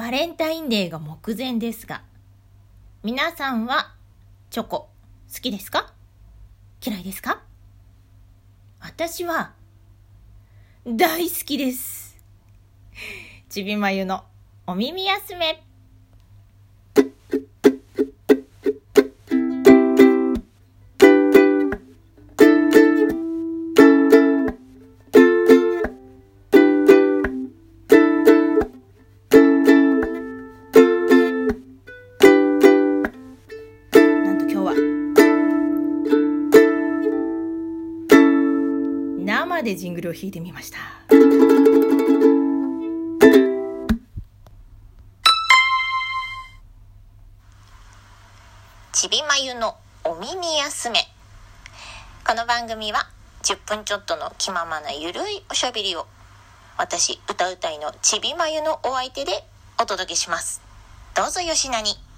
バレンタインデーが目前ですが、皆さんはチョコ好きですか？嫌いですか？私は大好きです。ちびまゆのお耳休め。でジングルを弾いてみました。ちびまゆのお耳休め。この番組は10分ちょっとの気ままなゆるいおしゃべりを私歌うたいのちびまゆのお相手でお届けします。どうぞよしなに。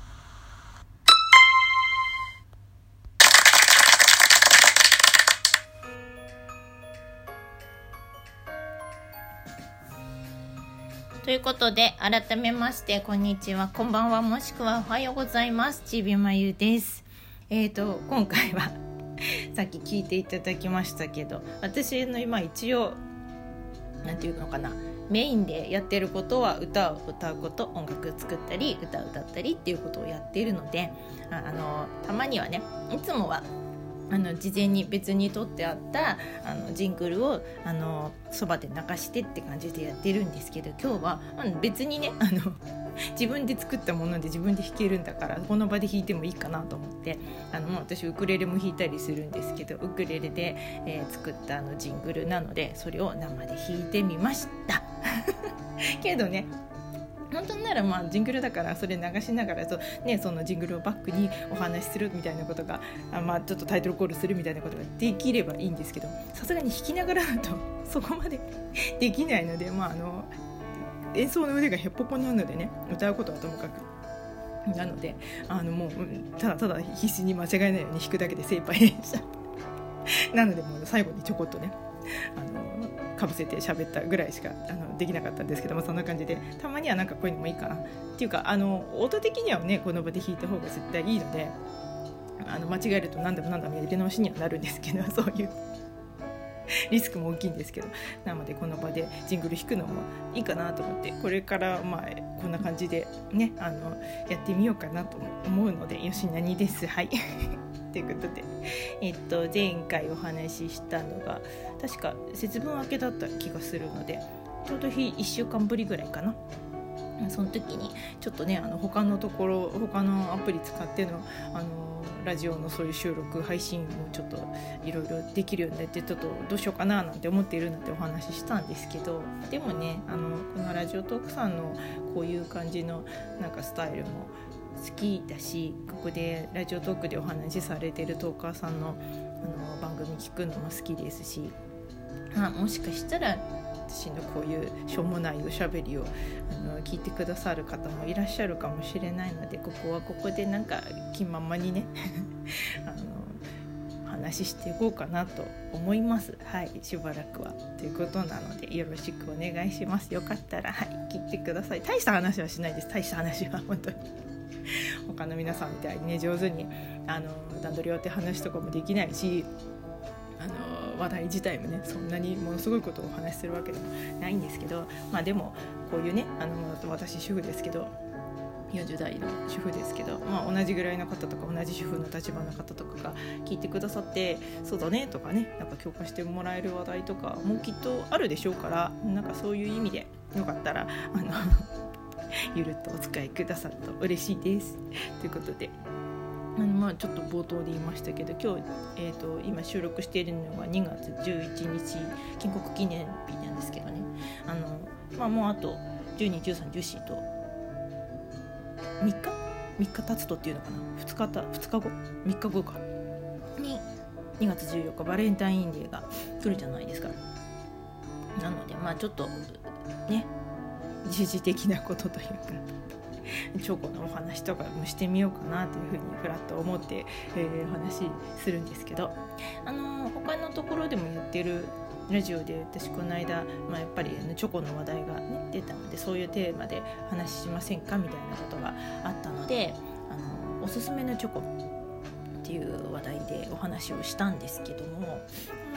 いうことで、改めまして、こんにちは、こんばんは、もしくはおはようございます。ちびまゆです。えっ、ー、と、今回は さっき聞いていただきましたけど、私の今一応、なんていうのかな、メインでやってることは歌を歌うこと音楽作ったり歌を歌ったりっていうことをやっているのであのたまにはねいつもはあの事前に別に撮ってあったあのジングルをあのそばで流してって感じでやってるんですけど今日は、別にねあの 自分で作ったもので自分で弾けるんだからこの場で弾いてもいいかなと思ってあの私ウクレレも弾いたりするんですけどウクレレで、えー、作ったあのジングルなのでそれを生で弾いてみました。けどね本当ならまあジングルだからそれ流しながらそ,、ね、そのジングルをバックにお話しするみたいなことがあ、まあ、ちょっとタイトルコールするみたいなことができればいいんですけどさすがに弾きながらだとそこまでできないので、まあ、あの演奏の腕がへっぽこなのでね歌うことはともかく。なのであのもうただただ必死に間違えないように弾くだけで精一杯でしたなのでもう最後にちょこっとね。あのかぶせて喋ったぐらいしかあのできなかったんですけどもそんな感じでたまにはなんかこういうのもいいかなっていうかあの音的にはねこの場で弾いた方が絶対いいのであの間違えると何でも何でも入れ直しにはなるんですけどそういうリスクも大きいんですけどなのでこの場でジングル弾くのもいいかなと思ってこれからまあこんな感じでねあのやってみようかなと思うのでよしなにです。はい。ということで、えっと、前回お話ししたのが確か節分明けだった気がするのでちょうど日1週間ぶりぐらいかな。その時にちょっとねあの他のところ他のアプリ使ってのあのラジオのそういう収録配信もちょっといろいろできるようになってちょっとどうしようかななんて思っているなんてお話ししたんですけどでもねあのこのラジオトークさんのこういう感じのなんかスタイルも好きだしここでラジオトークでお話しされてるトーカーさんのあの番組聞くのも好きですしあもしかしたら私のこういうしょうもないおしゃべりをあの聞いてくださる方もいらっしゃるかもしれないのでここはここでなんか気ままにね あの話していこうかなと思います。はいしばらくは。ということなのでよろしくお願いします。よかったらはい聞いてください。大した話はしないです。大した話は本当に。他の皆さんみたいにね上手にあの段取りをって話とかもできないしあの話題自体もねそんなにものすごいことをお話しするわけでもないんですけどまあでもこういうねあの私主婦ですけど40代の主婦ですけど、まあ、同じぐらいの方とか同じ主婦の立場の方とかが聞いてくださってそうだねとかねなんか共感してもらえる話題とかもきっとあるでしょうからなんかそういう意味でよかったらあのゆるっとお使いくださると嬉しいです。ということであのまあちょっと冒頭で言いましたけど今日、えーと、今収録しているのが2月11日建国記念日なんですけどね。あの、まあ、もうあと121314と3日？3日経つとっていうのかな？2日た2日後？3日後か。に2月14日バレンタインデーが来るじゃないですか。なのでまあちょっとね時的なことというかチョコのお話とかもしてみようかなというふうにふらっと思って、えー、お話しするんですけど、あの、他のところでも言ってるラジオで私この間、まあ、やっぱりチョコの話題が、ね、出たのでそういうテーマで話しませんかみたいなことがあったのであのおすすめのチョコっていう話題でお話をしたんですけども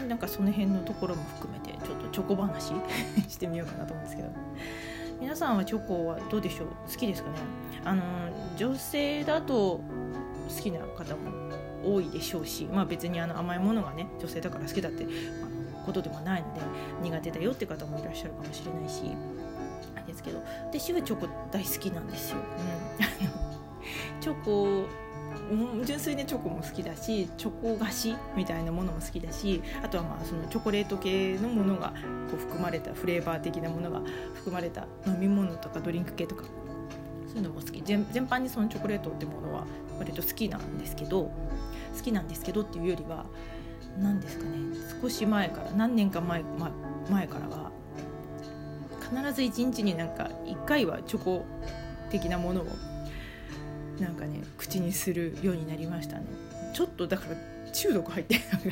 なんかその辺のところも含めてちょっとチョコ話 してみようかなと思うんですけど。皆さんはチョコはどうでしょう？好きですかね？あの女性だと好きな方も多いでしょうし、まあ、別にあの甘いものがね女性だから好きだってあのことでもないので苦手だよって方もいらっしゃるかもしれないしですけど私はチョコ大好きなんですよ。うん、チョコ純粋にチョコも好きだしチョコ菓子みたいなものも好きだしあとはまあそのチョコレート系のものがこう含まれたフレーバー的なものが含まれた飲み物とかドリンク系とかそういうのも好き。全全般にそのチョコレートってものは割と好きなんですけど好きなんですけどっていうよりは何ですかね少し前から何年か前ま前からは必ず一日になんか1回はチョコ的なものをなんかね口にするようになりましたね。ちょっとだから中毒入ってるのかな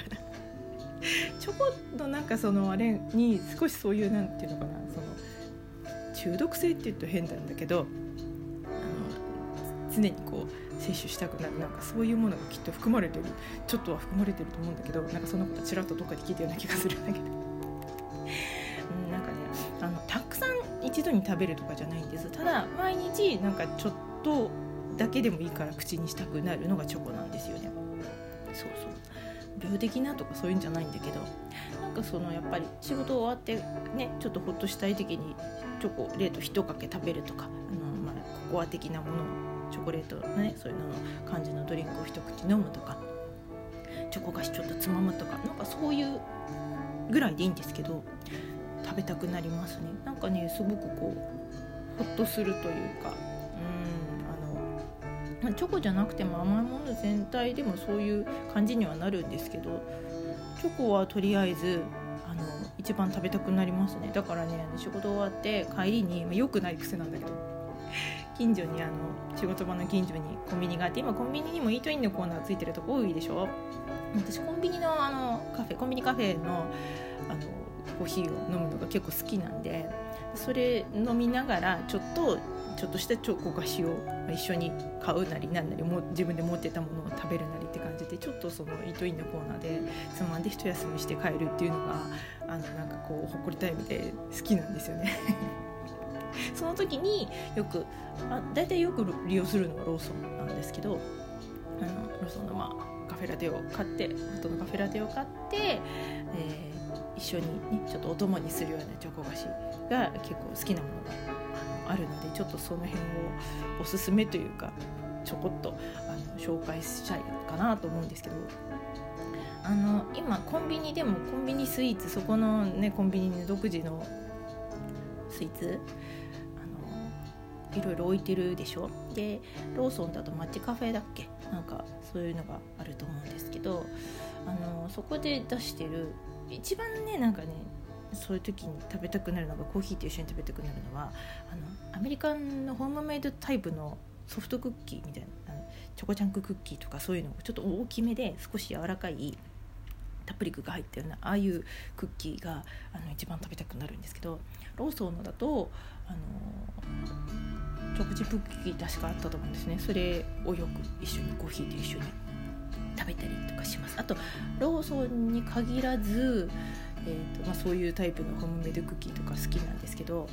チョコのなんかそのあれに少しそういうなんていうのかなその中毒性って言うと変なんだけどあの常にこう摂取したくなるなんかそういうものがきっと含まれてる。ちょっとは含まれてると思うんだけどなんかそんなことちらっとどっかで聞いたような気がするんだけど、うん、なんかねあのたくさん一度に食べるとかじゃないんです。ただ毎日なんかちょっとだけでもいいから口にしたくなるのがチョコなんですよね。そうそう。病的なとかそういうんじゃないんだけどなんかそのやっぱり仕事終わってねちょっとほっとしたい時にチョコレート1かけ食べるとかあの、まあ、ココア的なものをチョコレートのねそういうのの感じのドリンクを一口飲むとかチョコ菓子ちょっとつまむとかなんかそういうぐらいでいいんですけど食べたくなりますね。なんかねすごくこうほっとするというかまあ、チョコじゃなくても甘いもの全体でもそういう感じにはなるんですけどチョコはとりあえずあの一番食べたくなりますね。だからね仕事終わって帰りに、まあ、よくない癖なんだけど 近所にあの仕事場の近所にコンビニがあって今コンビニにもイートインのコーナーついてるとこ多いでしょ？私コンビニのあのカフェコンビニカフェのあのコーヒーを飲むのが結構好きなんでそれ飲みながらちょっとちょっとしたチョコ菓子を一緒に買うなりなんなりも自分で持ってたものを食べるなりって感じでちょっとそのイートインのコーナーでつまんで一休みして帰るっていうのがあのなんかこうほこりタイムで好きなんですよね。その時によくあ大体よく利用するのはローソンなんですけどあのローソンのまあカフェラテを買ってホットのカフェラテを買って、えー、一緒にねちょっとお供にするようなチョコ菓子が結構好きなものがあるのでちょっとその辺をおすすめというかちょこっとあの紹介したいかなと思うんですけど。あの今コンビニでもコンビニスイーツそこのねコンビニの独自のスイーツあのいろいろ置いてるでしょ？でローソンだとマッチカフェだっけ？なんかそういうのがあると思うんですけどあのそこで出してる一番ねなんかねそういう時に食べたくなるのがコーヒーと一緒に食べたくなるのはあのアメリカンのホームメイドタイプのソフトクッキーみたいなチョコチャンククッキーとかそういうのちょっと大きめで少し柔らかいたっぷり具が入ったようなああいうクッキーがあの一番食べたくなるんですけどローソンのだとあのチョコチップクッキー確かあったと思うんですね。それをよく一緒にコーヒーと一緒に食べたりとかします。あとローソンに限らずえーとまあ、そういうタイプのホームメイドクッキーとか好きなんですけど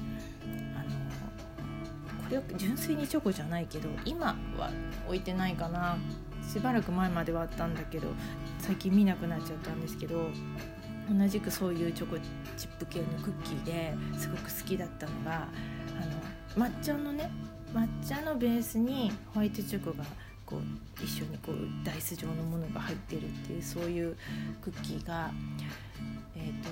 あのこれは純粋にチョコじゃないけど今は置いてないかな。しばらく前まではあったんだけど最近見なくなっちゃったんですけど同じくそういうチョコチップ系のクッキーですごく好きだったのがあの抹茶のね抹茶のベースにホワイトチョコがこう一緒にこうダイス状のものが入ってるっていうそういうクッキーがえーと、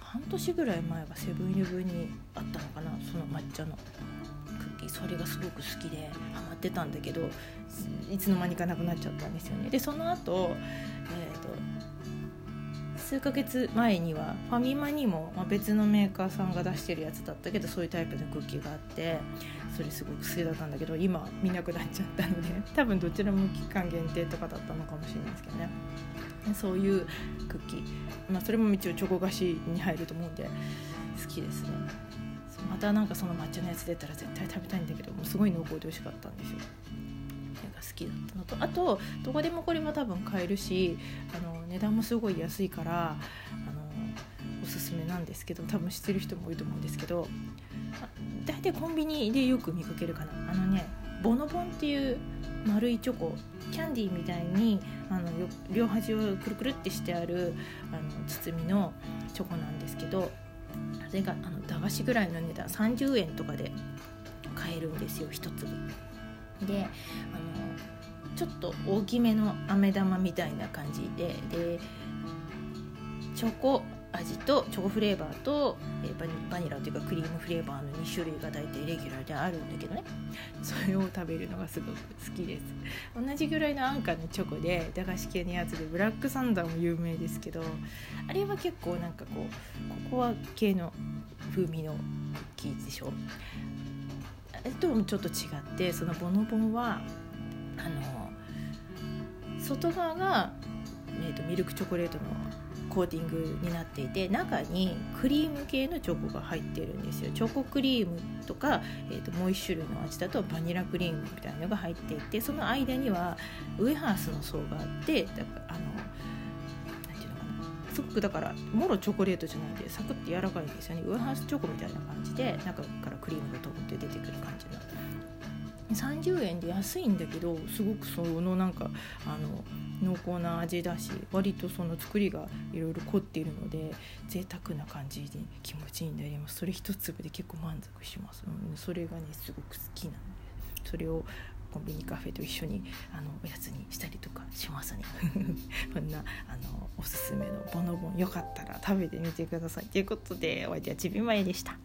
半年ぐらい前はセブンイレブンにあったのかなその抹茶のクッキー。それがすごく好きでハマってたんだけどいつの間にかなくなっちゃったんですよね。でその後、えーと、数ヶ月前にはファミマにも、ま、別のメーカーさんが出してるやつだったけどそういうタイプのクッキーがあってそれすごく好きだったんだけど今見なくなっちゃったので多分どちらも期間限定とかだったのかもしれないですけどね。そういうクッキー、まあ、それも一応チョコ菓子に入ると思うんで好きですね。またなんかその抹茶のやつ出たら絶対食べたいんだけどもうすごい濃厚で美味しかったんですよ。好きだったのとあとどこでもこれも多分買えるしあの値段もすごい安いからあのおすすめなんですけど多分知ってる人も多いと思うんですけど大体コンビニでよく見かけるかな。あのねボノボンっていう丸いチョコキャンディーみたいにあの両端をくるくるってしてあるあの包みのチョコなんですけどそれがあの駄菓子ぐらいの値段30円とかで買えるんですよ1粒。であのちょっと大きめの飴玉みたいな感じででチョコ味とチョコフレーバーと、え、バニバニラというかクリームフレーバーの2種類が大体レギュラーであるんだけどね。それを食べるのがすごく好きです。同じぐらいの安価のチョコで駄菓子系のやつでブラックサンダーも有名ですけどあれは結構なんかこうココア系の風味のクッキーでしょ？えともちょっと違ってそのボノボンはあの外側が、えーとミルクチョコレートのコーティングになっていて中にクリーム系のチョコが入ってるんですよ。チョコクリームとか、えーと、もう1種類の味だとバニラクリームみたいなのが入っていてその間にはウエハースの層があってだからあのすごくだからもろチョコレートじゃないんでサクッと柔らかいんですよね。ウエハースチョコみたいな感じで中からクリームが通って出てくる感じの。30円で安いんだけどすごくそのなんかあの濃厚な味だし割とその作りがいろいろ凝っているので贅沢な感じで気持ちになります。それ一粒で結構満足します、うん、それがねすごく好きなんでそれをコンビニカフェと一緒にあのおやつにしたりとかしますね。こんなあのおすすめのボノボンよかったら食べてみてください。ということでお相手はちびまえでした。